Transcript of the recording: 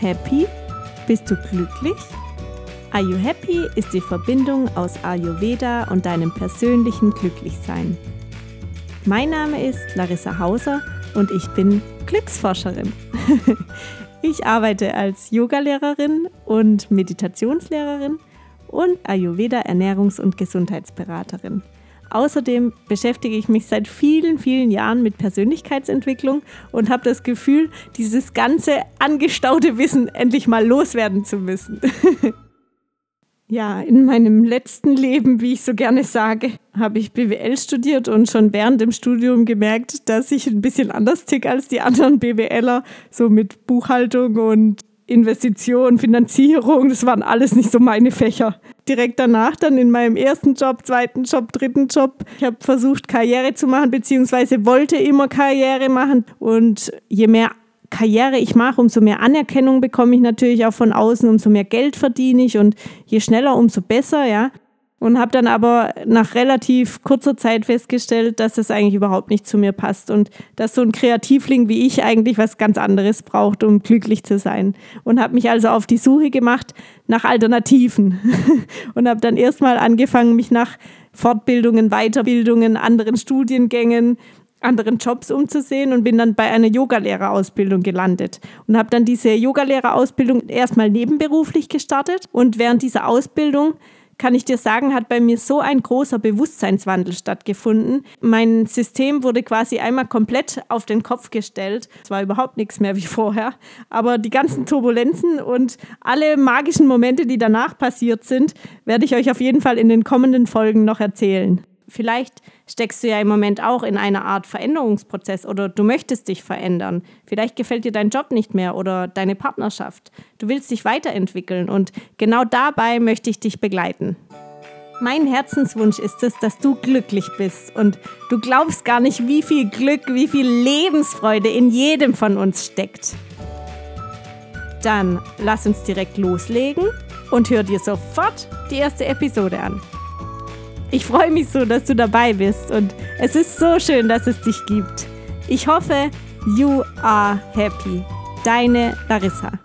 happy? Bist du glücklich? Are You Happy ist die Verbindung aus Ayurveda und deinem persönlichen Glücklichsein. Mein Name ist Larissa Hauser und ich bin Glücksforscherin. ich arbeite als Yogalehrerin und Meditationslehrerin und Ayurveda Ernährungs- und Gesundheitsberaterin. Außerdem beschäftige ich mich seit vielen, vielen Jahren mit Persönlichkeitsentwicklung und habe das Gefühl, dieses ganze angestaute Wissen endlich mal loswerden zu müssen. ja, in meinem letzten Leben, wie ich so gerne sage, habe ich BWL studiert und schon während dem Studium gemerkt, dass ich ein bisschen anders tick als die anderen BWLer, so mit Buchhaltung und Investition, Finanzierung, das waren alles nicht so meine Fächer. Direkt danach dann in meinem ersten Job, zweiten Job, dritten Job, ich habe versucht, Karriere zu machen, beziehungsweise wollte immer Karriere machen. Und je mehr Karriere ich mache, umso mehr Anerkennung bekomme ich natürlich auch von außen, umso mehr Geld verdiene ich. Und je schneller, umso besser, ja und habe dann aber nach relativ kurzer Zeit festgestellt, dass das eigentlich überhaupt nicht zu mir passt und dass so ein Kreativling wie ich eigentlich was ganz anderes braucht, um glücklich zu sein. Und habe mich also auf die Suche gemacht nach Alternativen. Und habe dann erstmal angefangen, mich nach Fortbildungen, Weiterbildungen, anderen Studiengängen, anderen Jobs umzusehen und bin dann bei einer Yogalehrerausbildung gelandet. Und habe dann diese Yogalehrerausbildung erstmal nebenberuflich gestartet. Und während dieser Ausbildung kann ich dir sagen, hat bei mir so ein großer Bewusstseinswandel stattgefunden. Mein System wurde quasi einmal komplett auf den Kopf gestellt. Es war überhaupt nichts mehr wie vorher. Aber die ganzen Turbulenzen und alle magischen Momente, die danach passiert sind, werde ich euch auf jeden Fall in den kommenden Folgen noch erzählen. Vielleicht steckst du ja im Moment auch in einer Art Veränderungsprozess oder du möchtest dich verändern. Vielleicht gefällt dir dein Job nicht mehr oder deine Partnerschaft. Du willst dich weiterentwickeln und genau dabei möchte ich dich begleiten. Mein Herzenswunsch ist es, dass du glücklich bist und du glaubst gar nicht, wie viel Glück, wie viel Lebensfreude in jedem von uns steckt. Dann lass uns direkt loslegen und hör dir sofort die erste Episode an. Ich freue mich so, dass du dabei bist und es ist so schön, dass es dich gibt. Ich hoffe, you are happy. Deine Larissa.